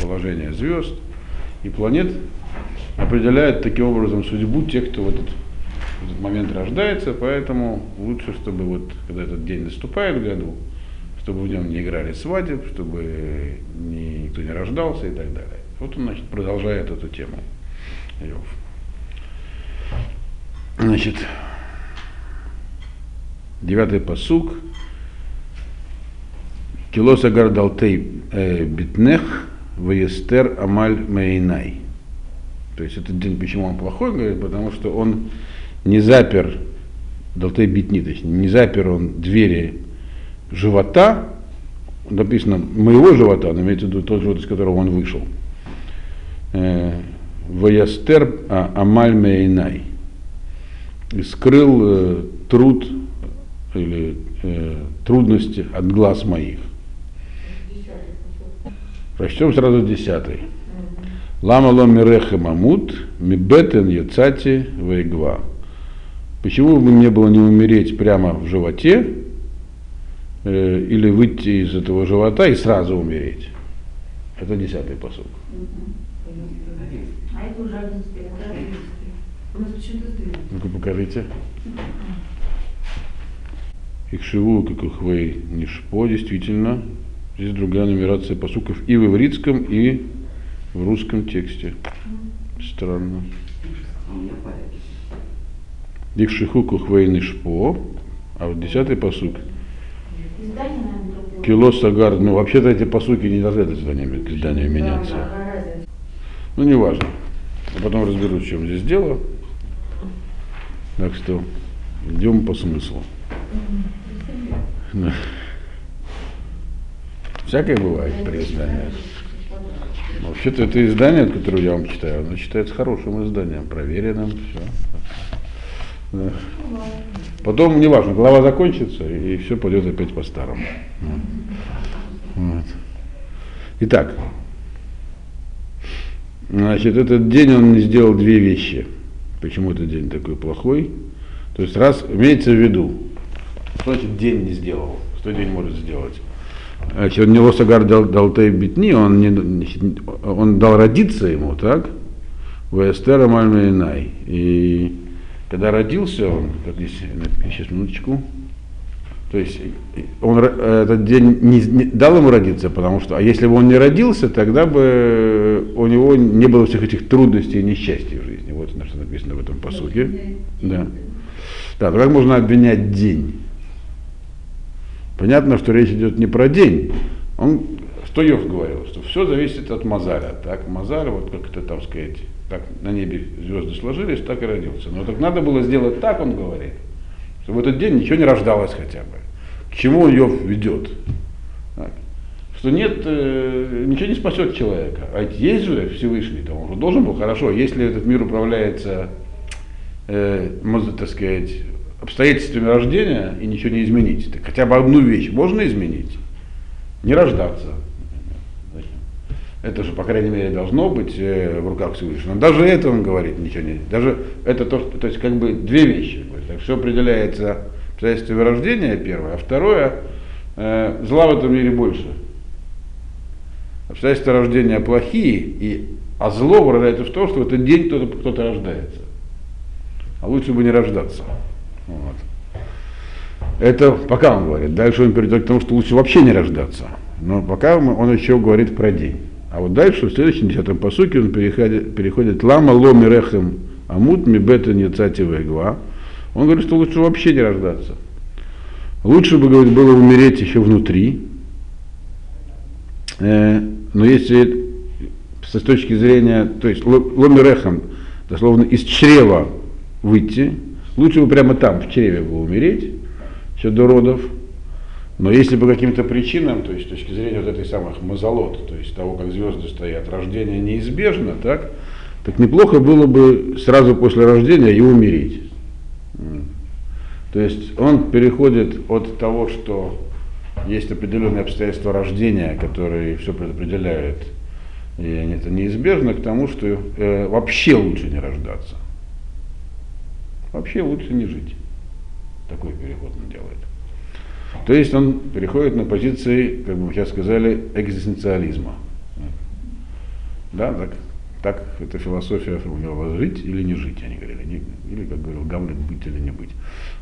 положение звезд и планет определяет таким образом судьбу тех, кто в этот, в этот момент рождается, поэтому лучше, чтобы вот, когда этот день наступает в году, чтобы в нем не играли свадеб, чтобы ни, никто не рождался и так далее. Вот он, значит, продолжает эту тему. Иов. Значит, девятый посук. Килос агар далтей э, битнех ваестер амаль мейнай. То есть этот день, почему он плохой, говорит, потому что он не запер, далтей битни, есть не запер он двери живота, написано моего живота, но имеется в виду тот живот, из которого он вышел. Э, Ваястер а, Амаль Мейнай. И скрыл э, труд или трудности от глаз моих. Прочтем сразу десятый. Лама лом миреха мамут, мибетен яцати вейгва. Почему бы мне было не умереть прямо в животе, э, или выйти из этого живота и сразу умереть? Это десятый посыл. А это уже. Ну-ка покажите. Их шиву, как их вы нишпо, действительно. Здесь другая нумерация посуков и в ивритском, и в русском тексте. Странно. Их шиху кухвей нишпо, а вот десятый посук. Кило сагар, ну вообще-то эти посуки не должны от издания к изданию меняться. Ну, не важно. Я потом разберусь, в чем здесь дело. Так что идем по смыслу. Да. Всякое бывает при издании. Вообще-то это издание, которое я вам читаю, оно считается хорошим изданием, проверенным, все. Да. Потом, неважно, глава закончится, и все пойдет опять по-старому. Вот. Итак, Значит, этот день он сделал две вещи. Почему этот день такой плохой? То есть раз, имеется в виду, что значит день не сделал? Что день может сделать? Он не лосагар дал, дал тей битни, он, не, он дал родиться ему, так? Вестера Мальмейнай. И когда родился он, как здесь, сейчас минуточку, то есть он этот день не, не дал ему родиться, потому что, а если бы он не родился, тогда бы у него не было всех этих трудностей и несчастий в жизни. Вот на что написано в этом посуке. Да. Да, как можно обвинять день? Понятно, что речь идет не про день. Он, что Йов говорил, что все зависит от Мазаля. Так, Мазаль, вот как это там сказать, как на небе звезды сложились, так и родился. Но так надо было сделать так, он говорит, что в этот день ничего не рождалось хотя бы. К чему ее ведет? Так. Что нет, э, ничего не спасет человека. А есть же Всевышний, то он же должен был хорошо. Если этот мир управляется, э, можно так сказать, обстоятельствами рождения и ничего не изменить, так хотя бы одну вещь можно изменить. Не рождаться. Это же, по крайней мере, должно быть э, в руках Всевышнего. Даже это он говорит, ничего не. Даже это то, что, то есть как бы две вещи. Так все определяется обстоятельствами рождения, первое, а второе, э, зла в этом мире больше. Обстоятельства рождения плохие, и, а зло выражается в том, что в этот день кто-то кто рождается. А лучше бы не рождаться. Вот. Это пока он говорит. Дальше он перейдет к тому, что лучше вообще не рождаться. Но пока он еще говорит про день. А вот дальше, в следующем десятом посуке, он переходит, переходит лама ломи рехем амут ми бетен яцати вегва. Он говорит, что лучше вообще не рождаться. Лучше бы, говорит, было умереть еще внутри. Э, но если с точки зрения, то есть ло- ломи рехем, дословно из чрева выйти, лучше бы прямо там, в чреве было умереть, еще до родов. Но если по каким-то причинам, то есть с точки зрения вот этой самых мазолот, то есть того, как звезды стоят, рождение неизбежно, так, так неплохо было бы сразу после рождения и умереть. То есть он переходит от того, что есть определенные обстоятельства рождения, которые все предопределяют, и это неизбежно, к тому, что э, вообще лучше не рождаться. Вообще лучше не жить. Такой переход он делает. То есть он переходит на позиции, как бы сейчас сказали, экзистенциализма. Да, так, так эта философия формулировала, жить или не жить, они говорили, не, или, как говорил Гамлет, быть или не быть.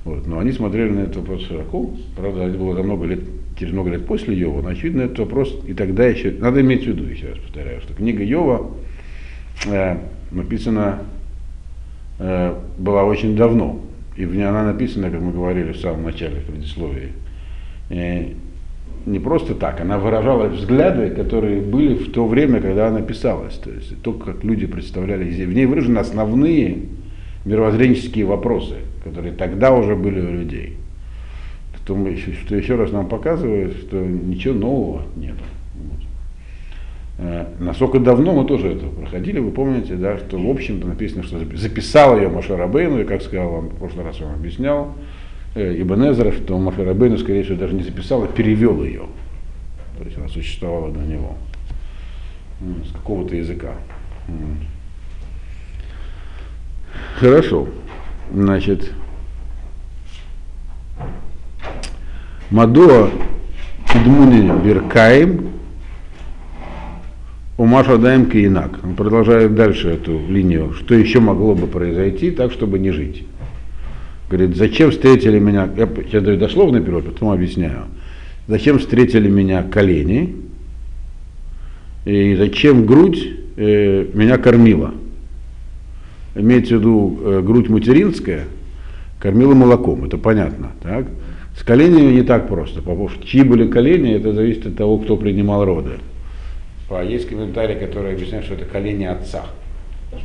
Вот. Но они смотрели на этот вопрос широко, правда, это было за много лет, через много лет после Йова, но очевидно, этот вопрос и тогда еще, надо иметь в виду, еще раз повторяю, что книга Йова э, написана была очень давно, и в ней она написана, как мы говорили в самом начале, в предисловии, э, не просто так, она выражала взгляды, которые были в то время, когда она писалась. То есть то, как люди представляли В ней выражены основные мировоззренческие вопросы, которые тогда уже были у людей. Что, еще раз нам показывает, что ничего нового нет. Э, насколько давно мы тоже это проходили, вы помните, да, что в общем-то написано, что записал ее Маша Рабейну, и как сказал вам, в прошлый раз вам объяснял, э, Ибн Эзра, что Маша Рабейну, скорее всего, даже не записал, а перевел ее. То есть она существовала до него. С какого-то языка. Хорошо. Значит, Мадуа Идмуни Биркаим Умаша Даем Киинак. Он продолжает дальше эту линию. Что еще могло бы произойти так, чтобы не жить? Говорит, зачем встретили меня, я сейчас даю дословный перевод, потом объясняю. Зачем встретили меня колени? И зачем грудь э, меня кормила? имеется в виду э, грудь материнская, кормила молоком, это понятно. Так? С коленями не так просто, чьи были колени, это зависит от того, кто принимал роды. А есть комментарий, который объясняет, что это колени отца.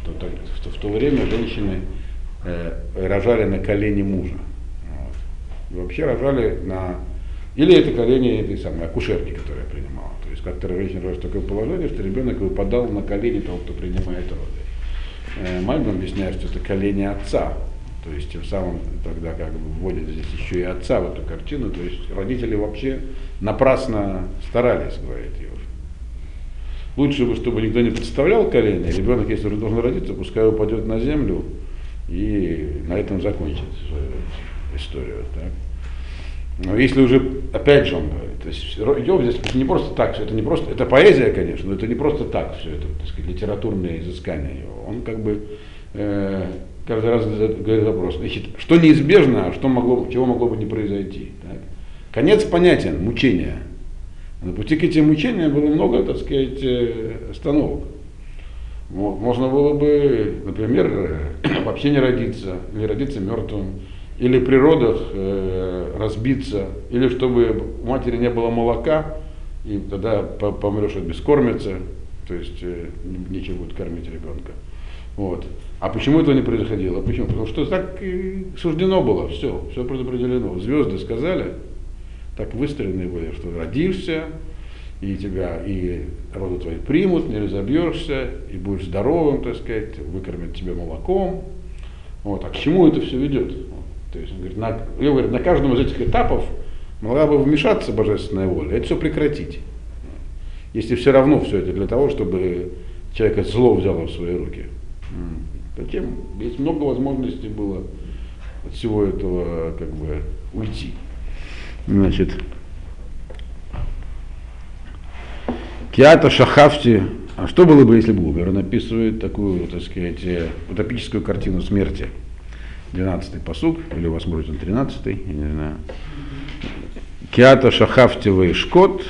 Что, то, что в то время женщины э, рожали на колени мужа. Вот. И вообще рожали на... Или это колени этой самой акушерки, которая принимала. То есть как-то женщина рожает такое положение, что ребенок выпадал на колени того, кто принимает роды. Э, Мальбим объясняет, что это колени отца. То есть тем самым тогда как бы вводят здесь еще и отца в эту картину. То есть родители вообще напрасно старались, говорит Иов. Лучше бы, чтобы никто не представлял колени. Ребенок, если уже должен родиться, пускай упадет на землю и на этом закончит историю. Так? Но если уже, опять же он говорит, то есть Йов здесь не просто так, все это не просто, это поэзия, конечно, но это не просто так, все это, так сказать, литературное изыскание его. Он как бы э, каждый раз говорит вопрос, значит, что неизбежно, а что могло, чего могло бы не произойти. Так? Конец понятен, мучение. На пути к этим мучениям было много, так сказать, э, остановок. Можно было бы, например, вообще не родиться, или родиться мертвым, или при родах э, разбиться, или чтобы у матери не было молока, и тогда помрешь от бескормицы, то есть э, будет кормить ребенка. Вот. А почему этого не происходило? Почему? Потому что так и суждено было, все, все предопределено. Звезды сказали, так выстроены были, что родишься, и тебя, и роды твои примут, не разобьешься, и будешь здоровым, так сказать, выкормят тебя молоком. Вот. А к чему это все ведет? То есть он говорит, на, я говорю, на каждом из этих этапов могла бы вмешаться божественная воля, это все прекратить. Если все равно все это для того, чтобы человек зло взяло в свои руки. Зачем? Есть много возможностей было от всего этого как бы уйти. Значит, Киата Шахавти, а что было бы, если бы умер? Он описывает такую, так сказать, утопическую картину смерти. 12-й посуг, или у вас может он 13-й, я не знаю. Киата шахафтевый шкот,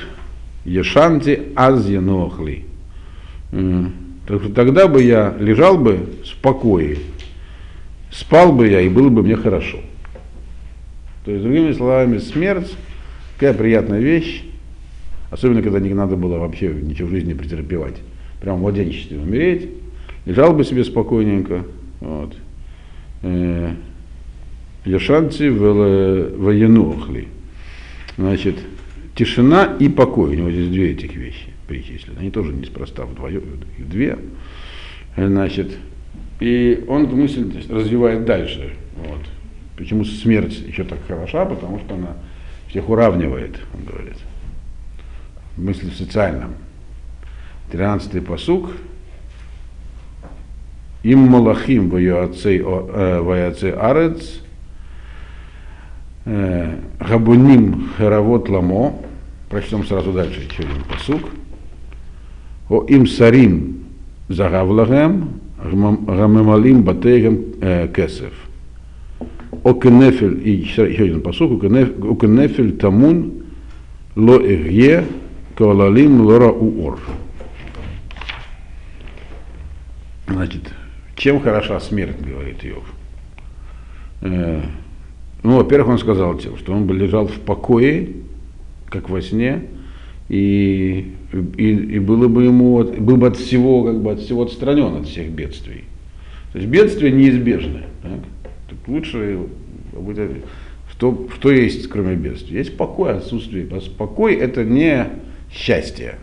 ешанти аз енохли. Тогда бы я лежал бы в покое, спал бы я и было бы мне хорошо. То есть, другими словами, смерть такая приятная вещь, особенно когда не надо было вообще ничего в жизни претерпевать. Прям в младенчестве умереть, лежал бы себе спокойненько, вот, Яшанци военухли. Значит, тишина и покой. У него здесь две этих вещи перечислены. Они тоже неспроста вдвоем, их две. Значит, и он мысль развивает дальше. Вот. Почему смерть еще так хороша? Потому что она всех уравнивает, он говорит. Мысль в социальном. Тринадцатый посук, им малахим ваяцей э, арец, э, габуним харавот ламо, прочтем сразу дальше еще один посук, о им сарим Загавлагем, Рамемалим Батейгем э, Кесев. Окенефель, и еще один посук, Окенефель Тамун Ло Игье Кавалалим Лора Уор. Значит, чем хороша смерть, говорит Иов. Ну, во-первых, он сказал тем, что он бы лежал в покое, как во сне, и, и, и было бы ему, был бы от всего, как бы от всего отстранен от всех бедствий. То есть бедствия неизбежны. Так? Так лучше что, что есть, кроме бедствия? Есть покой, отсутствие. Покой это не счастье.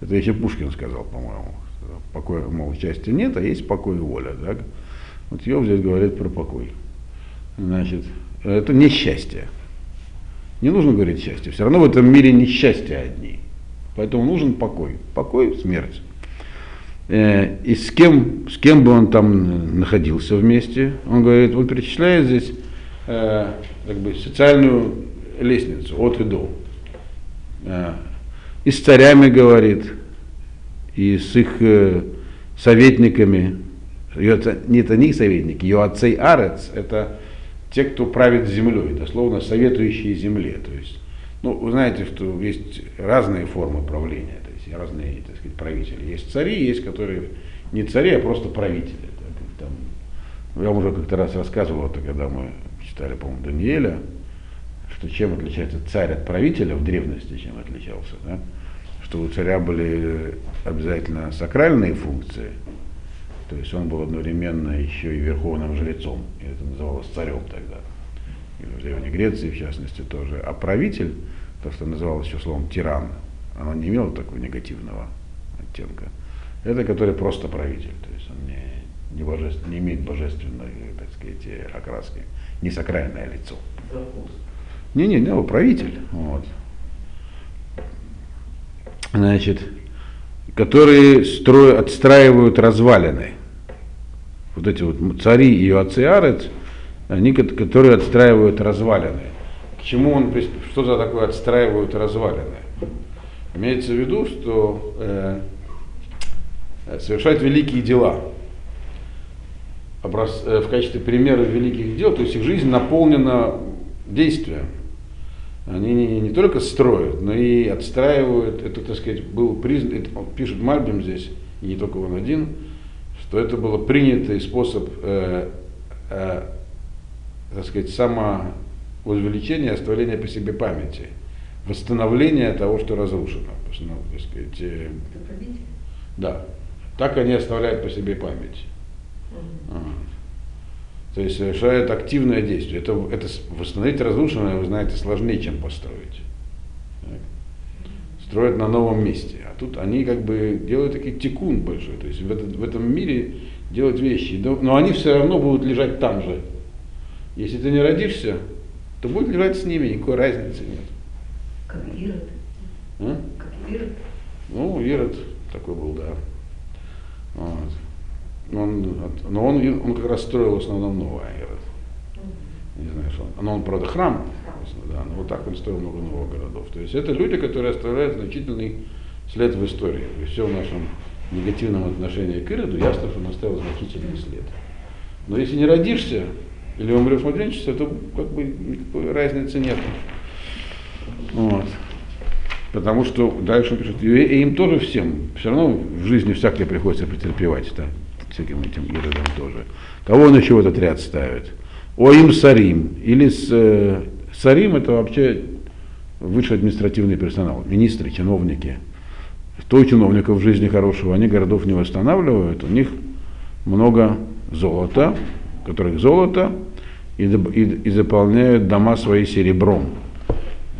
Это еще Пушкин сказал, по-моему. Покоя, мол, счастья нет, а есть покой и воля. Так? Вот Йов здесь говорит про покой. Значит, это не счастье. Не нужно говорить счастье. Все равно в этом мире не счастье одни. Поэтому нужен покой. Покой, смерть. Э, и с кем, с кем бы он там находился вместе, он говорит, он перечисляет здесь э, как бы социальную лестницу от и до. Э, и с царями говорит, и с их э, советниками. Не это не их советники, отцы Арец, это те, кто правит землей, дословно советующие земле. То есть, ну, вы знаете, что есть разные формы правления, есть разные, так сказать, правители. Есть цари, есть которые не цари, а просто правители. Там, я вам уже как-то раз рассказывал, это когда мы читали, по-моему, Даниэля, что чем отличается царь от правителя в древности, чем отличался, да? что у царя были обязательно сакральные функции, то есть он был одновременно еще и верховным жрецом, и это называлось царем тогда. И в Древней Греции, в частности, тоже. А правитель, то, что называлось еще словом тиран, оно не имело такого негативного оттенка. Это который просто правитель, то есть он не, не, божеств, не имеет божественной, так сказать, окраски, не сакральное лицо. Не-не, не, правитель. Вот. Значит, которые строят, отстраивают развалины вот эти вот цари и Иоациарец, они, которые отстраивают развалины. К чему он, что за такое отстраивают развалины? Имеется в виду, что э, совершают великие дела. Образ, э, в качестве примера великих дел, то есть их жизнь наполнена действием. Они не, не только строят, но и отстраивают. Это, так сказать, был признан, это, пишет Мальбим здесь, и не только он один, что это был принятый способ, э, э, так сказать, самовозвеличения, оставления по себе памяти, восстановления того, что разрушено. Ну, так сказать, э, да. Так они оставляют по себе память. Mm-hmm. То есть совершают активное действие. Это, это восстановить разрушенное, вы знаете, сложнее, чем построить. Строят на новом месте тут они как бы делают такой тикун большой, то есть в, этот, в этом мире делают вещи, но, но они все равно будут лежать там же. Если ты не родишься, то будет лежать с ними, никакой разницы нет. Как Ирод. А? Как Ирод. Ну, Ирод такой был, да. Вот. Но он, но он, он как раз строил в основном новое Ирод. Не знаю, что он. Но он, правда, храм, да, но вот так он строил много новых городов. То есть это люди, которые оставляют значительный след в истории. При всем нашем негативном отношении к Ироду ясно, что он оставил значительный след. Но если не родишься или умрешь в младенчестве, то как бы никакой разницы нет. Вот. Потому что дальше он пишет, и им тоже всем, все равно в жизни всякое приходится претерпевать, да, всяким этим иродам тоже. Кого он еще в этот ряд ставит? Им Сарим. Или с, э, Сарим это вообще высший административный персонал, министры, чиновники то чиновников в жизни хорошего, они городов не восстанавливают, у них много золота, которых золото, и, и, и заполняют дома свои серебром.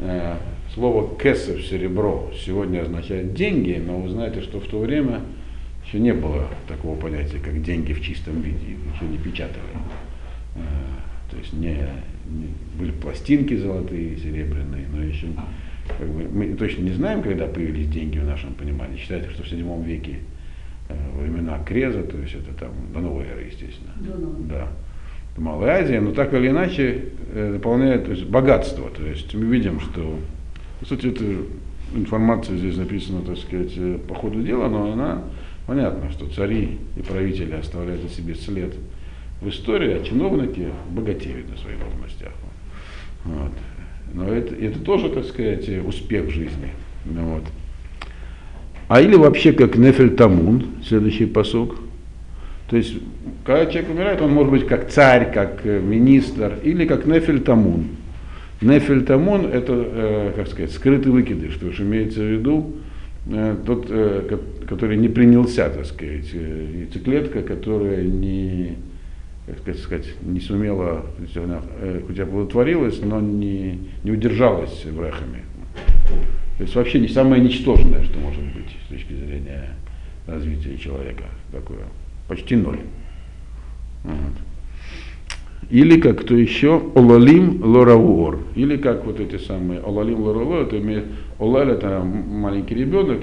Э, слово кесов, серебро, сегодня означает деньги, но вы знаете, что в то время еще не было такого понятия, как деньги в чистом виде, еще не печатали. Э, то есть не, не были пластинки золотые, серебряные, но еще как бы, мы точно не знаем, когда появились деньги в нашем понимании. Считается, что в седьмом веке э, времена Креза, то есть это там до новой эры, естественно. До новой. Да. Малая Азия, но так или иначе э, дополняет то есть, богатство. То есть мы видим, что, сути, эта информация здесь написана, так сказать, э, по ходу дела, но она Понятно, что цари и правители оставляют за себе след в истории, а чиновники богатеют на своих должностях. Вот. Но это, это тоже, так сказать, успех жизни. Вот. А или вообще как Нефель Тамун, следующий посок. То есть, когда человек умирает, он может быть как царь, как э, министр, или как Нефель Тамун. Нефель Тамун это, э, как сказать, скрытый выкидыш, что же имеется в виду, э, тот, э, который не принялся, так сказать, э, яйцеклетка, которая не, как сказать, не сумела, э, хоть оплодотворилась, но не, не удержалась врахами. То есть вообще не самое ничтожное, что может быть с точки зрения развития человека. Такое. Почти ноль. Вот. Или как кто еще, Олалим Лоравуор. Или как вот эти самые Олалим Лоравуор, это Олаль это маленький ребенок,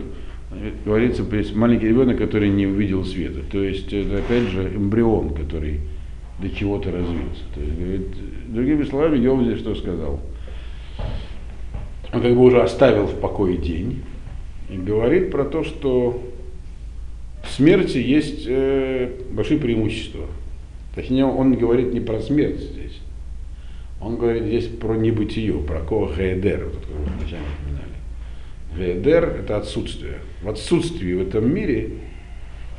говорится, маленький ребенок, который не увидел света. То есть это опять же эмбрион, который до чего-то развился. То есть, говорит, другими словами, Йов здесь что сказал? Он как бы уже оставил в покое день и говорит про то, что в смерти есть э, большие преимущества. Точнее, он говорит не про смерть здесь. Он говорит здесь про небытие, про кого Гейдер, вот, который вы вначале упоминали. Гейдер – это отсутствие. В отсутствии в этом мире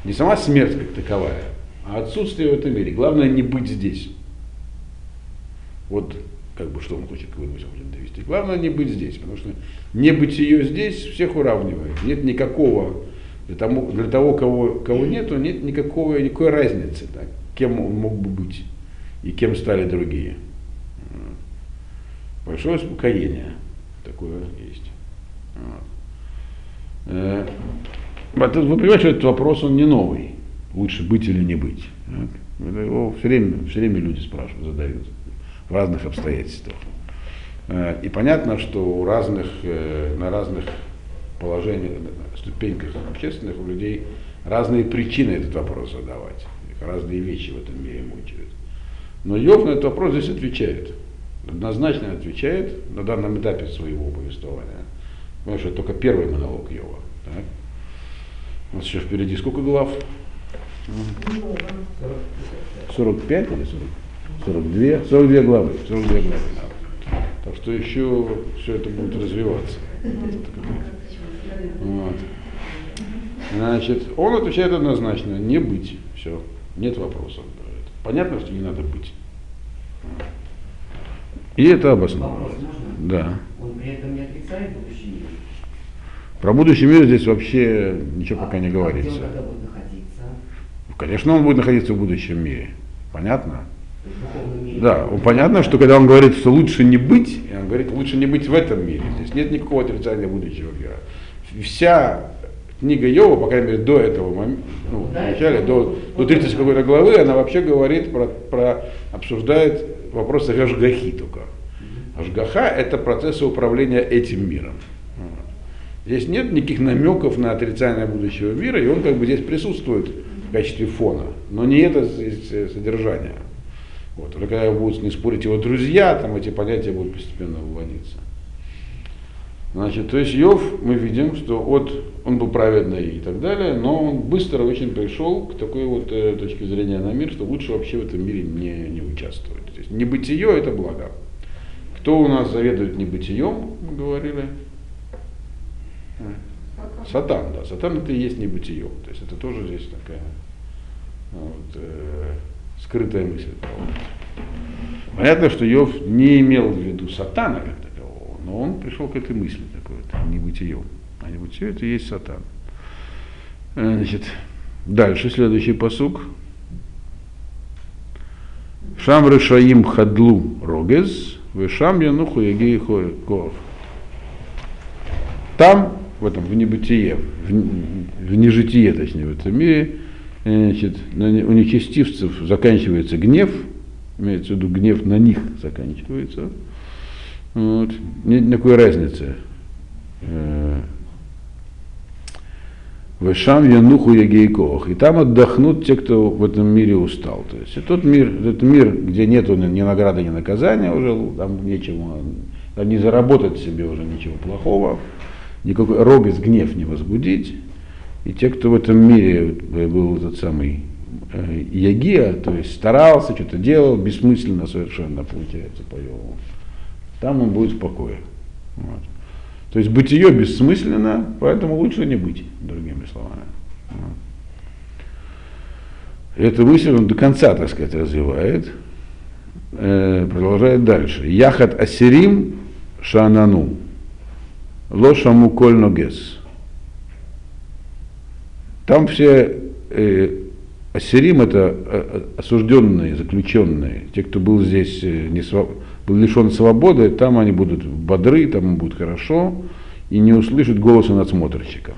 не сама смерть как таковая, а отсутствие в этом мире. Главное не быть здесь. Вот как бы что он хочет к выносу довести. Главное не быть здесь, потому что не быть ее здесь всех уравнивает. Нет никакого, для того, для того кого, кого нету, нет никакого, никакой разницы, так, кем он мог бы быть и кем стали другие. Большое успокоение такое есть. Вот. Э, вы понимаете, что этот вопрос он не новый. Лучше быть или не быть. Это его все время, все время люди спрашивают, задают в разных обстоятельствах. Э, и понятно, что у разных, э, на разных положениях, ступеньках общественных у людей разные причины этот вопрос задавать. Разные вещи в этом мире мучают. Но Йов на этот вопрос здесь отвечает. Однозначно отвечает на данном этапе своего повествования. Потому что это только первый монолог Йова. Так? У нас еще впереди сколько глав? 45 или 40? 42, 42 главы, 42 главы. Так что еще все это будет развиваться. Вот. Значит, он отвечает однозначно, не быть. Все, нет вопросов. Понятно, что не надо быть. И это обосновано. Да. Он при этом не отрицает будущий мир. Про будущий мир здесь вообще ничего а, пока не а говорится. Где он? Конечно, он будет находиться в будущем мире. Понятно? Да, понятно, что когда он говорит, что лучше не быть, он говорит, лучше не быть в этом мире. Здесь нет никакого отрицания будущего мира. Вся книга Йова, по крайней мере, до этого момента, ну, в начале, до, до 30 какой-то главы, она вообще говорит про, про обсуждает вопросы Ашгахи только. Ашгаха – это процессы управления этим миром. Здесь нет никаких намеков на отрицание будущего мира, и он как бы здесь присутствует в качестве фона, но не это здесь содержание. Вот. Уже когда будут не спорить его друзья, там эти понятия будут постепенно выводиться. Значит, то есть Йов, мы видим, что от, он был праведный и так далее, но он быстро очень пришел к такой вот э, точке зрения на мир, что лучше вообще в этом мире не, не участвовать. То есть небытие это благо. Кто у нас заведует небытием, мы говорили? Сатан, да. Сатан это и есть небытие. То есть это тоже здесь такая вот, э, скрытая мысль. Понятно, что Йов не имел в виду сатана такового, но он пришел к этой мысли такой вот, небытие. А небытие это и есть сатан. Э, значит, дальше следующий посук. Шам решаим хадлу рогез, вешам януху ягей коов. Там, в этом, в небытие, в, в нежитие, точнее, в этом мире, значит, у нечестивцев заканчивается гнев, имеется в виду гнев на них заканчивается. Вот. Нет никакой разницы. Э, Вешам Януху Ягейкох. И там отдохнут те, кто в этом мире устал. То есть тот мир, этот мир, где нет ни награды, ни наказания, уже там нечего, там не заработать себе уже ничего плохого, никакой рогез, гнев не возбудить. И те, кто в этом мире был этот самый э, Ягия, то есть старался, что-то делал, бессмысленно совершенно получается по Йову, там он будет в покое. Вот. То есть бытие бессмысленно, поэтому лучше не быть, другими словами. Вот. Эту мысль он до конца, так сказать, развивает. Э, продолжает дальше. Яхат асирим шанану. Лошаму коль ногес. Там все э, ассирим это э, осужденные, заключенные, те, кто был здесь э, не своб... был лишен свободы, там они будут бодры, там им будет хорошо и не услышат голоса надсмотрщика.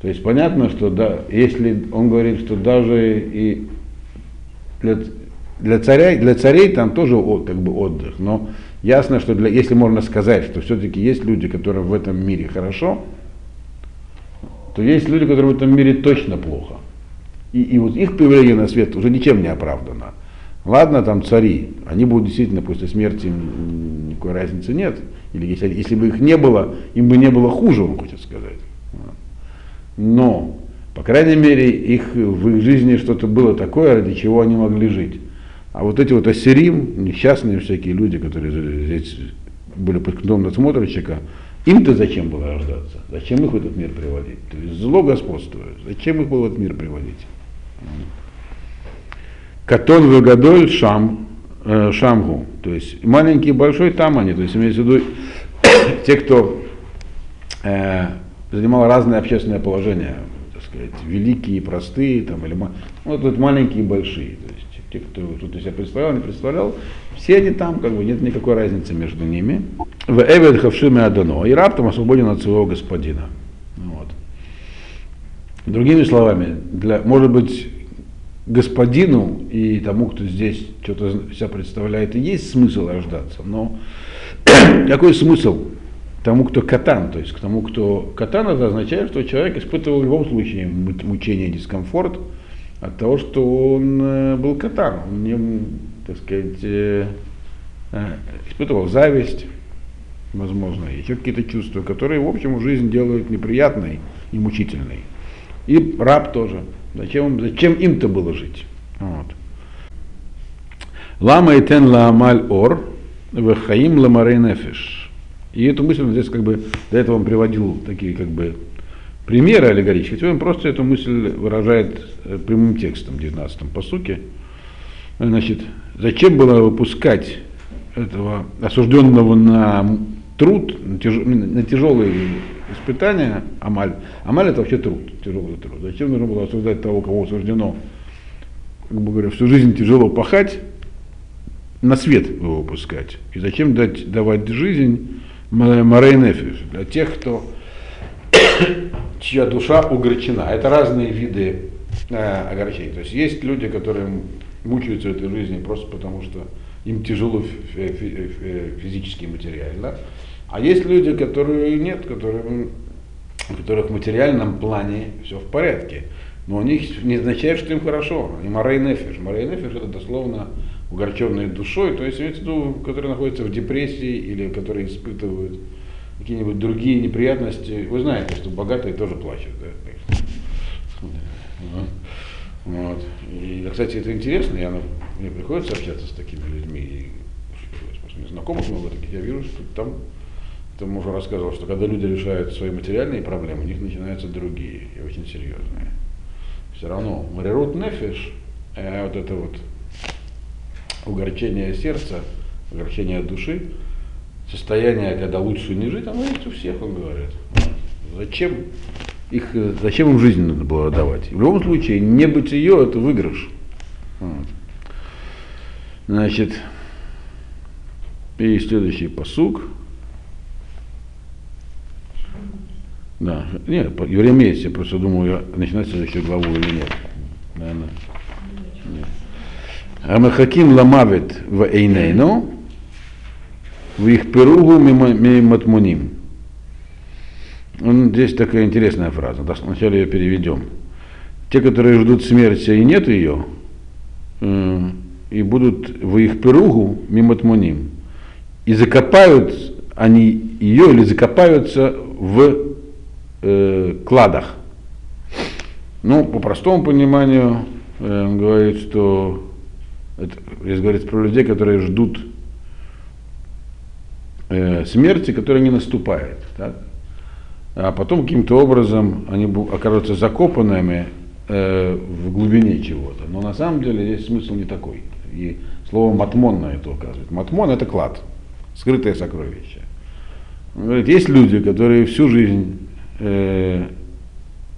То есть понятно, что да, если он говорит, что даже и для, для, царя, для царей там тоже как бы отдых, но ясно, что для, если можно сказать, что все-таки есть люди, которые в этом мире хорошо, то есть люди, которые в этом мире точно плохо. И, и вот их появление на свет уже ничем не оправдано. Ладно, там цари, они будут действительно после смерти, никакой разницы нет. Или если, если бы их не было, им бы не было хуже, он хочет сказать. Но, по крайней мере, их, в их жизни что-то было такое, ради чего они могли жить. А вот эти вот ассирим, несчастные всякие люди, которые здесь были под кнутом надсмотрщика, им-то зачем было рождаться? Зачем их в этот мир приводить? То есть зло господствует. Зачем их было в этот мир приводить? Катон выгодоль шам, э, шамгу. То есть маленький и большой там они. То есть имеется в виду те, кто э, занимал разное общественное положение, так сказать, великие и простые, там, или, вот маленькие и большие. То есть те, кто тут себя представлял, не представлял, все они там, как бы нет никакой разницы между ними. В Эвед Хавшиме Адано, и раб там освободен от своего господина. Вот. Другими словами, для, может быть, господину и тому, кто здесь что-то себя представляет, и есть смысл рождаться, но какой смысл тому, кто катан, то есть к тому, кто катан, это означает, что человек испытывал в любом случае мучение, дискомфорт от того, что он э, был катан, он не, так сказать, э, э, испытывал зависть, возможно, еще какие-то чувства, которые, в общем, жизнь делают неприятной и мучительной. И раб тоже. Зачем, зачем им-то было жить? Вот. Лама и тен ламаль ор, вехаим ламарей нефиш. И эту мысль здесь как бы, до этого он приводил такие как бы примеры аллегорические, теперь он просто эту мысль выражает э, прямым текстом в 19-м посуке. Значит, зачем было выпускать этого осужденного на труд, на, тяж, на тяжелые испытания, амаль. Амаль это вообще труд, тяжелый труд. Зачем нужно было осуждать того, кого осуждено, как бы говоря, всю жизнь тяжело пахать, на свет его выпускать? И зачем дать, давать жизнь Морей Нефиш, для тех, кто, чья душа угорчена. Это разные виды э, огорчений. То есть есть люди, которые мучаются этой жизни просто потому, что им тяжело физически и материально. А есть люди, которые нет, которые, у которых в материальном плане все в порядке. Но у них не означает, что им хорошо. Они морей нефиш. Морей нефиш это дословно угорченные душой, то есть имеется в виду, которые находятся в депрессии или которые испытывают какие-нибудь другие неприятности. Вы знаете, что богатые тоже плачут. Да? Вот. И, кстати, это интересно, я, мне приходится общаться с такими людьми, и, знакомых много таких, я вижу, что там, там уже рассказывал, что когда люди решают свои материальные проблемы, у них начинаются другие и очень серьезные. Все равно, Марирут Нефиш, э, вот это вот угорчение сердца, угорчение души, состояние, когда лучше не жить, оно есть у всех, он говорит. Зачем их, зачем им жизнь надо было давать? В любом случае, не быть ее это выигрыш. Вот. Значит, и следующий посук. Да, нет, время есть, я просто думаю, начинать следующую главу или нет. Наверное. Нет. Амахаким ламавит в эйнейну, в их перугу миматмуним. Здесь такая интересная фраза. Сначала ее переведем. Те, которые ждут смерти и нет ее, э, и будут в их перугу миматмуним. И закопают они ее или закопаются в э, кладах. Ну, по простому пониманию, э, он говорит, что это, здесь говорится про людей, которые ждут э, смерти, которая не наступает. Так? А потом каким-то образом они окажутся закопанными э, в глубине чего-то. Но на самом деле здесь смысл не такой. И слово матмон на это указывает. Матмон это клад, скрытое сокровище. Он говорит, есть люди, которые всю жизнь э,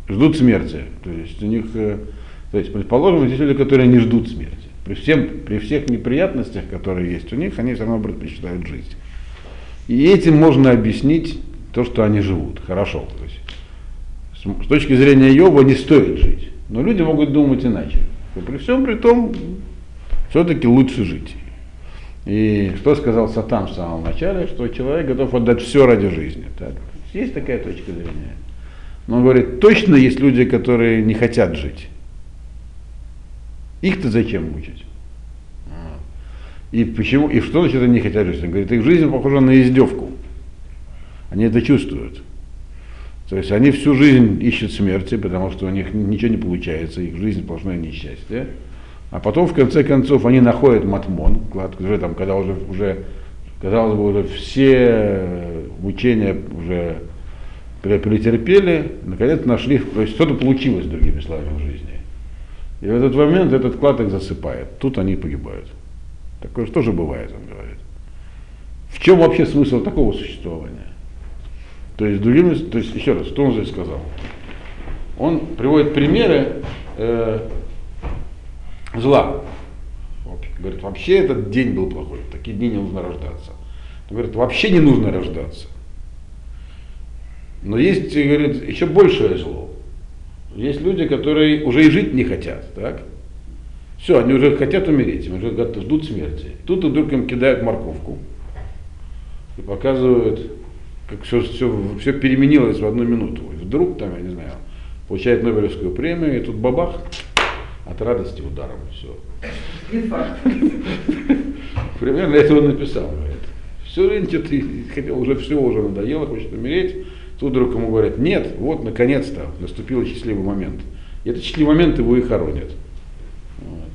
ждут смерти. То есть у них, э, то есть, предположим, есть люди, которые не ждут смерти. При, всем, при всех неприятностях, которые есть у них, они все равно предпочитают жить. И этим можно объяснить то, что они живут. Хорошо. То есть, с, с точки зрения Йова не стоит жить. Но люди могут думать иначе. И при всем при том, все-таки лучше жить. И что сказал Сатан в самом начале, что человек готов отдать все ради жизни. Так? Есть такая точка зрения. Но он говорит, точно есть люди, которые не хотят жить. Их-то зачем мучить? И почему, и что значит они не хотят жить? Он говорит, их жизнь похожа на издевку. Они это чувствуют. То есть они всю жизнь ищут смерти, потому что у них ничего не получается, их жизнь сплошное несчастье. А потом, в конце концов, они находят матмон, уже там, когда уже, уже, казалось бы, уже все мучения уже претерпели, наконец нашли, то есть что-то получилось, другими словами, в жизни. И в этот момент этот клад их засыпает. Тут они погибают. Такое тоже бывает, он говорит. В чем вообще смысл такого существования? То есть, другими, то есть, еще раз, что он здесь сказал? Он приводит примеры э, зла. Говорит, вообще этот день был плохой, такие дни не нужно рождаться. Он говорит, вообще не нужно рождаться. Но есть, говорит, еще большее зло. Есть люди, которые уже и жить не хотят, так? Все, они уже хотят умереть, они уже ждут смерти. Тут вдруг им кидают морковку и показывают, как все, все, все переменилось в одну минуту. И вдруг там, я не знаю, получает Нобелевскую премию, и тут бабах, от радости ударом все. Примерно это он написал, говорит. Все время что-то хотел, уже все уже надоело, хочет умереть. Тут вдруг ему говорят, нет, вот наконец-то наступил счастливый момент. И этот счастливый момент его и хоронят. Вот.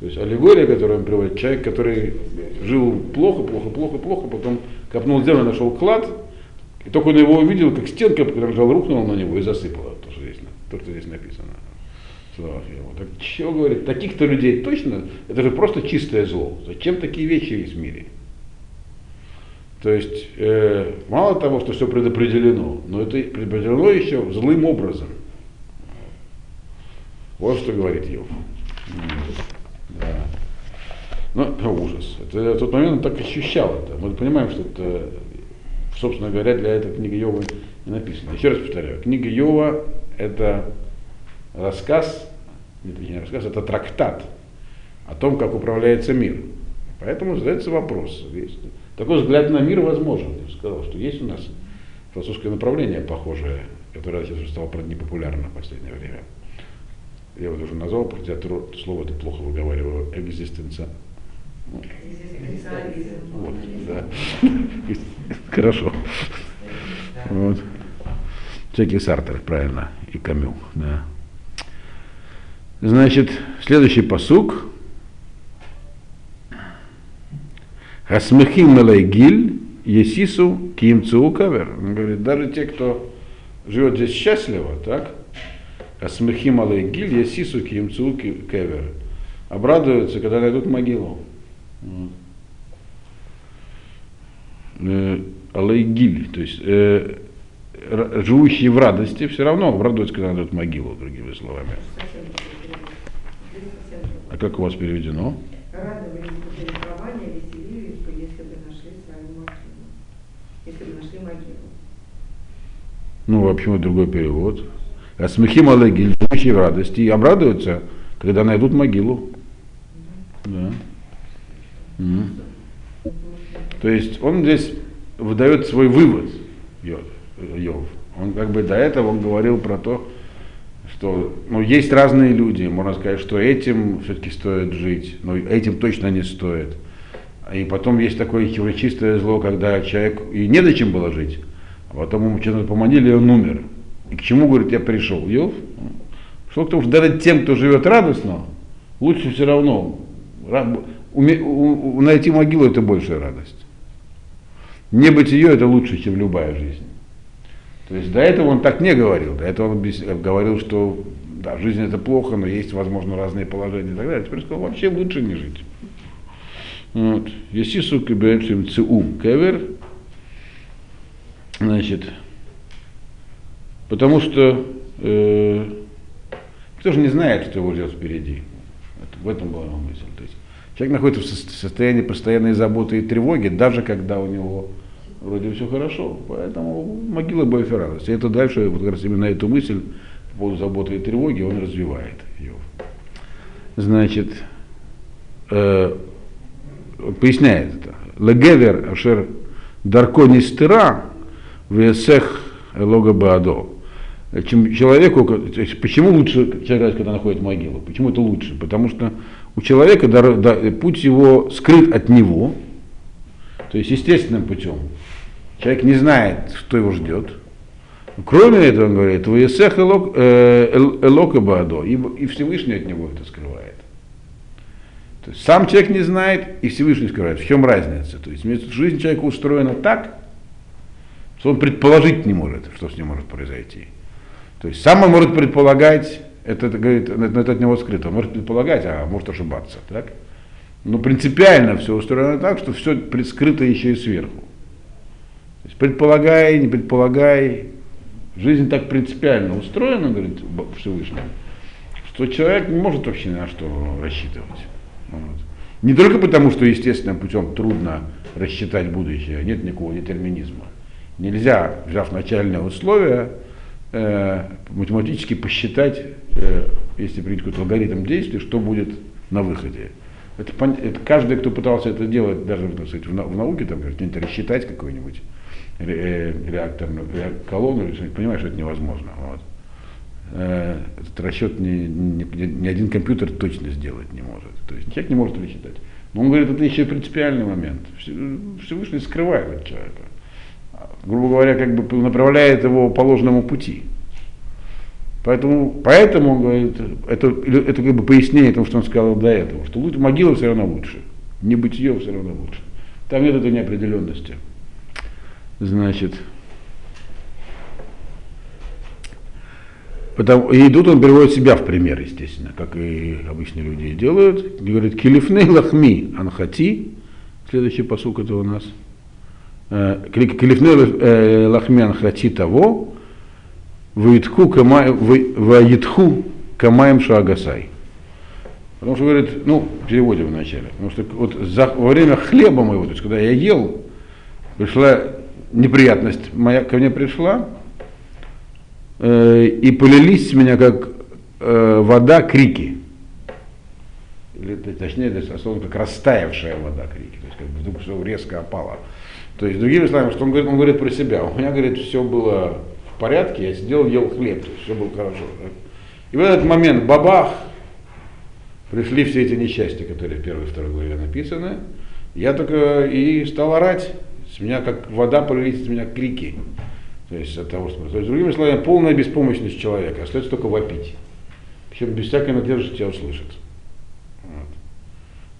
То есть аллегория, которую он приводит, человек, который жил плохо, плохо, плохо, плохо, потом копнул землю, нашел клад, и только он его увидел, как стенка, который лежал, рухнула на него и засыпала то, что здесь, то, что здесь написано. Так чего говорит, таких-то людей точно, это же просто чистое зло. Зачем такие вещи есть в мире? То есть э, мало того, что все предопределено, но это предопределено еще злым образом. Вот что говорит Йов. Да. Ну, ужас. Это в тот момент он так ощущал это. Мы понимаем, что это, собственно говоря, для этой книги Йова не написано. Еще раз повторяю, книга Йова это рассказ, нет, не рассказ, это трактат о том, как управляется мир. Поэтому задается вопрос. Есть, такой взгляд на мир возможен. Я сказал, что есть у нас французское направление похожее, которое сейчас стало непопулярно в последнее время. Я его уже назвал, хотя слово это плохо выговариваю, экзистенция. Вот, да. Хорошо. Вот. Всякий Сартер, правильно, и Камю, да. Значит, следующий посук. Хасмехим Малайгиль, Есису Кимцу Кавер. Он говорит, даже те, кто живет здесь счастливо, так, Асмехим Алайгиль, Есису Кимцу Кевер. Обрадуются, когда найдут могилу. Алайгиль, то есть э, живущие в радости, все равно обрадуются, когда найдут могилу, другими словами. А как у вас переведено? Радовались бы переправания, веселились бы, если бы нашли свою могилу. Если бы нашли могилу. Ну, а почему другой перевод? А смехим алегиль, живущие в радости, и обрадуются, когда найдут могилу. Да. М. То есть он здесь выдает свой вывод, Йов. Он как бы до этого он говорил про то, что ну, есть разные люди, можно сказать, что этим все-таки стоит жить, но этим точно не стоит. И потом есть такое чистое зло, когда человек и не до чем было жить, а потом ему что-то поманили, и он умер. И к чему, говорит, я пришел? Йов? Что потому что даже тем, кто живет радостно, лучше все равно найти могилу это большая радость. Не быть ее это лучше, чем любая жизнь. То есть до этого он так не говорил. До этого он говорил, что да, жизнь это плохо, но есть, возможно, разные положения и так далее. Теперь сказал, вообще лучше не жить. Вот. Есису кибершим цу кевер. Значит, потому что э, кто же не знает, что его ждет впереди. Это- в этом была его мысль. То есть, человек находится в сос- состоянии постоянной заботы и тревоги, даже когда у него вроде все хорошо. Поэтому могила радости. И это дальше, вот как раз именно эту мысль по поводу заботы и тревоги он развивает ее. Значит, э, поясняет это. Легевер ашер дарко нистера весех лога баадо. Чем человеку, то есть почему лучше человек, когда находит могилу? Почему это лучше? Потому что у человека дор- да, путь его скрыт от него, то есть естественным путем. Человек не знает, что его ждет. Кроме этого, он говорит, «Ваесех элок- э, эл- элока баадо», и и Всевышний от него это скрывает. То есть сам человек не знает, и Всевышний скрывает. В чем разница? То есть жизнь человека устроена так, что он предположить не может, что с ним может произойти. То есть сам он может предполагать, это, это, говорит, это, это от него скрыто, он может предполагать, а может ошибаться. Так? Но принципиально все устроено так, что все скрыто еще и сверху. То есть предполагай, не предполагай, жизнь так принципиально устроена, говорит Всевышний, что человек не может вообще на что рассчитывать. Вот. Не только потому, что естественным путем трудно рассчитать будущее, нет никакого детерминизма. Нельзя, взяв начальные условия, э, математически посчитать, э, если принять какой-то алгоритм действий, что будет на выходе. Это, это каждый, кто пытался это делать, даже так сказать, в, в науке, там, где-нибудь рассчитать какой-нибудь ре- э, реакторную ре- колонну, понимаешь, что это невозможно. Вот. Э, Этот расчет ни, ни, ни один компьютер точно сделать не может. То есть человек не может рассчитать. Но он говорит, это еще принципиальный момент. Все- Всевышний скрывает от человека. Грубо говоря, как бы направляет его по ложному пути. Поэтому, поэтому он говорит, это, это как бы пояснение тому, что он сказал до этого, что лучше, могила все равно лучше, не бытие все равно лучше. Там нет этой неопределенности. Значит, Потому, и тут он приводит себя в пример, естественно, как и обычно люди делают. Говорит, килифны лахми анхати, следующий посук это у нас. Э, Килифны э, лахми анхати того, ваитху камаем шагасай. Потому что говорит, ну, переводим вначале, потому что вот за, во время хлеба моего, то есть когда я ел, пришла неприятность моя ко мне пришла, э, и полились с меня как э, вода крики. Или точнее, это как растаявшая вода крики. То есть как вдруг все резко опало. То есть, другими словами, что он говорит, он говорит про себя. У меня, говорит, все было в порядке, я сидел, ел хлеб, все было хорошо. да. И в этот момент бабах, пришли все эти несчастья, которые в первой и второй главе написаны. Я только и стал орать. С меня как вода полились, с меня крики. То есть от того, что... То есть, другими словами, полная беспомощность человека. Остается только вопить. Причем без всякой надежды, тебя услышат.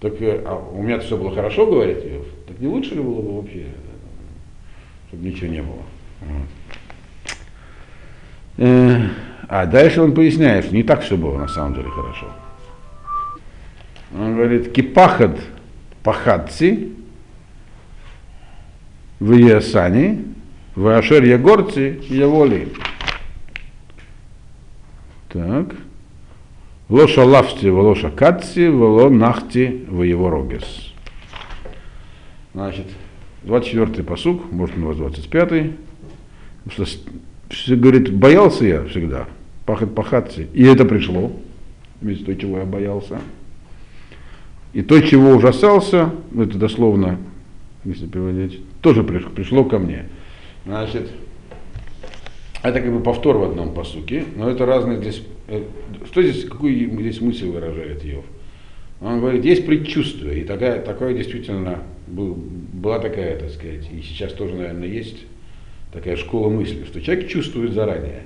Так, э, а у меня все было хорошо, говорит Иов. Так не лучше ли было бы вообще, чтобы ничего не было? Э, А дальше он поясняет, что не так все было на самом деле хорошо. Он говорит, кипахад пахадци в Ясани, в Ашер Ягорци Яволи. Так. Лоша лавти, лоша катси, вело нахти в его рогес. Значит, 24-й посук, может у вас 25-й. Что, все, говорит, боялся я всегда, пахать пахатцы. И это пришло, вместо того, чего я боялся. И то, чего ужасался, это дословно, если переводить, тоже приш- пришло ко мне. Значит, это как бы повтор в одном посуке, но это разные здесь. Э, Что здесь, какую здесь мысль выражает Иов? Он говорит, есть предчувствие, и такая, такое действительно был, была такая, так сказать, и сейчас тоже, наверное, есть такая школа мысли, что человек чувствует заранее,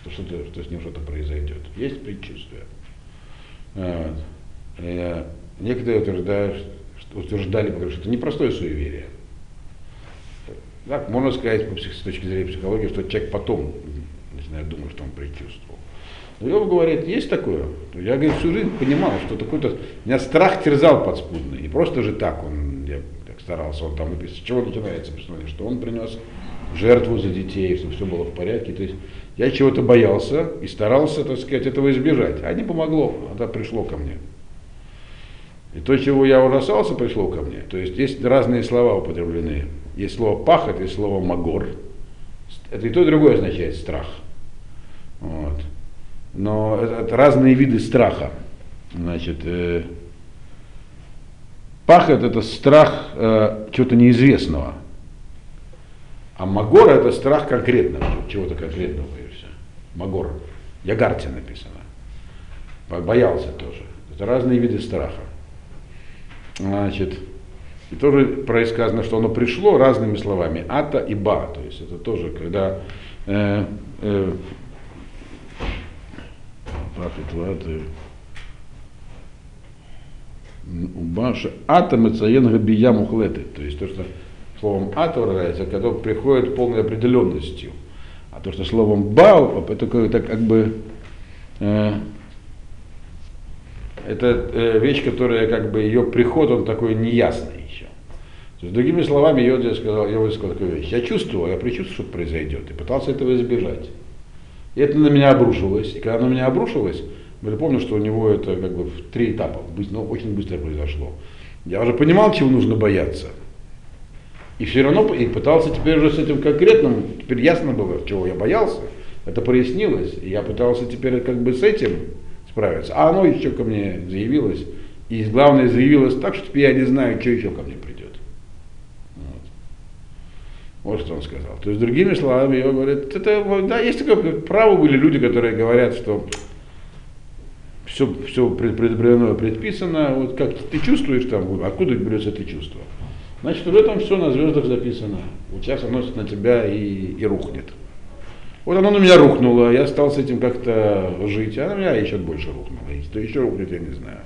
что, что, что с ним что-то произойдет. Есть предчувствие. Вот. И некоторые утверждают, утверждали, что это непростое суеверие. Так, можно сказать с точки зрения психологии, что человек потом начинает думать, что он предчувствовал. Иов говорит, есть такое. Я, говорит, всю жизнь понимал, что такой-то... Меня страх терзал подспудный. Не просто же так он, я так старался, он там написано, с чего начинается преступление, что он принес жертву за детей, чтобы все было в порядке. То есть я чего-то боялся и старался, так сказать, этого избежать. А не помогло, это пришло ко мне. И то, чего я ужасался, пришло ко мне. То есть есть разные слова употреблены. Есть слово пахот, есть слово магор. Это и то, и другое означает страх. Вот. Но это, это разные виды страха. Значит, э, пахот это страх э, чего-то неизвестного. А Магор это страх конкретного, чего-то конкретного и все. Магор. Ягарте написано. Боялся тоже. Это разные виды страха. Значит, и тоже происказано, что оно пришло разными словами. Ата и ба. То есть это тоже, когда э, э, Убаша ата мецаен габия мухлеты. То есть то, что словом ата выражается, когда приходит полной определенностью. А то, что словом бау, это как, как бы э, это э, вещь, которая как бы ее приход, он такой неясный еще. То есть, другими словами, Йод сказал, я высказал такую вещь. Я чувствовал, я предчувствовал, что произойдет, и пытался этого избежать. И это на меня обрушилось. И когда на меня обрушилось, я помню, что у него это как бы в три этапа, но очень быстро произошло. Я уже понимал, чего нужно бояться. И все равно и пытался теперь уже с этим конкретным, теперь ясно было, чего я боялся. Это прояснилось. И я пытался теперь как бы с этим справиться. А оно еще ко мне заявилось. И главное, заявилось так, что теперь я не знаю, что еще ко мне придет. Вот. что он сказал. То есть, другими словами, его говорит, это, да, есть такое, право были люди, которые говорят, что все, все предопределено, предписано, вот как ты чувствуешь там, откуда берется это чувство. Значит, в этом все на звездах записано. Вот сейчас оно на тебя и, и рухнет. Вот оно на меня рухнуло, я стал с этим как-то жить, а на меня еще больше рухнуло. Что еще рухнет, я не знаю.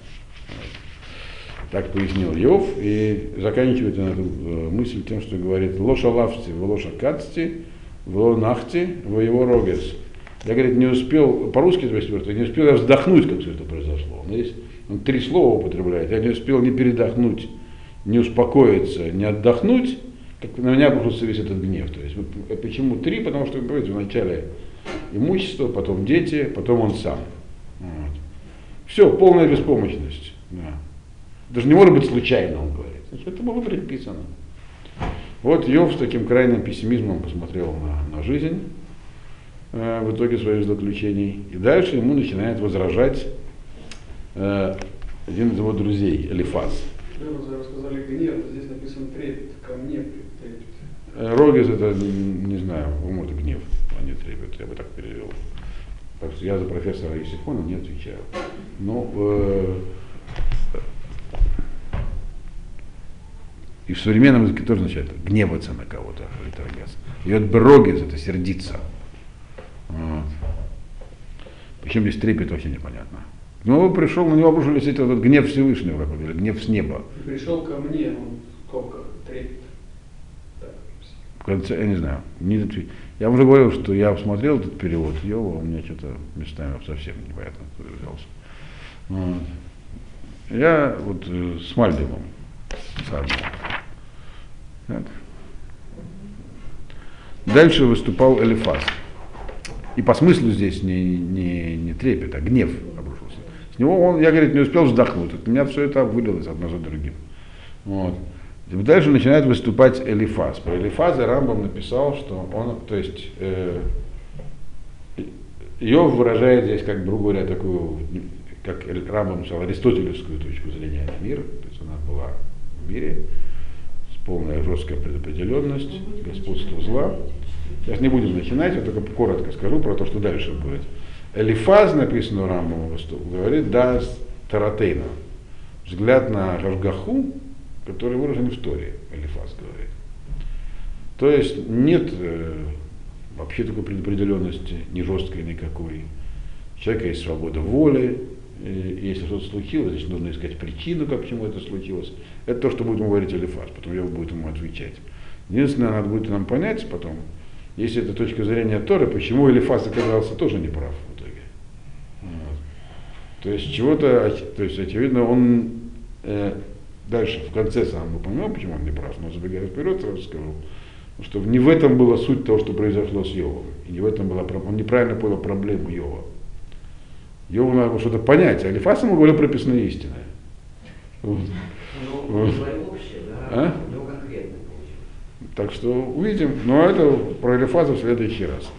Так пояснил Йов и заканчивает на эту мысль тем, что говорит «Лоша лавсти, лоша кацти, в лонахти, в его рогес». Я, говорит, не успел, по-русски, то есть, не успел я вздохнуть, как все это произошло. Но есть, он три слова употребляет, я не успел не передохнуть, не успокоиться, не отдохнуть, как на меня обрушился весь этот гнев. То есть, э, почему три? Потому что, понимаете, вначале имущество, потом дети, потом он сам. Вот. Все, полная беспомощность. Да. Даже не может быть случайно, он говорит. Значит, это было предписано. Вот Йов с таким крайним пессимизмом посмотрел на, на жизнь э, в итоге своих заключений. И дальше ему начинает возражать э, один из его друзей, Элифаз. Вы рассказали гнев, здесь написано трепет, ко мне трепет. Э, Рогез это, не знаю, это гнев, а не трепет, я бы так перевел. Так что я за профессора Исихона не отвечаю. Но э, и в современном языке тоже означает гневаться на кого-то, И вот брогез это сердиться. Вот. Причем здесь трепет вообще непонятно. Но пришел, на него обрушились этот гнев Всевышнего, как говорили, гнев с неба. Пришел ко мне, он сколько трепет. Так. В конце, я не знаю, не, я уже говорил, что я посмотрел этот перевод Йова, у меня что-то местами совсем непонятно взялся. Вот. Я вот э, с Мальдивом Дальше выступал Элифаз. И по смыслу здесь не, не, не трепет, а гнев обрушился. С него он, я, говорит, не успел вздохнуть. У меня все это вылилось одно за другим. Вот. Дальше начинает выступать Элифаз. Про Элифаза Рамбам написал, что он, то есть, э, Йов выражает здесь, как грубо говоря, такую, как Рамбам написал, аристотелевскую точку зрения на мир. То есть она была в мире, полная жесткая предопределенность, господство зла. Сейчас не будем начинать, я только коротко скажу про то, что дальше будет. Элифаз, написано у Рамбама, говорит, да, Таратейна. Взгляд на Рашгаху, который выражен в Торе, Элифаз говорит. То есть нет, э, вообще такой предопределенности, не жесткой никакой. У человека есть свобода воли, и если что-то случилось, значит нужно искать причину, как почему это случилось. Это то, что будет ему говорить Элифас, потом я будет ему отвечать. Единственное, надо будет нам понять потом, если это точка зрения Торы, почему Элифас оказался тоже неправ в итоге. Вот. То есть чего-то, то есть очевидно, он э, дальше, в конце сам мы поймем, почему он не прав, но забегая вперед, сразу скажу, что не в этом была суть того, что произошло с Йовом. И не в этом была, он неправильно понял проблему Йова. Йову надо было что-то понять, а Алифас ему говорил прописные истины. Вот. Ну, Вот. не свое общее, да, А? Так что увидим. Но это про Элифаза в следующий раз.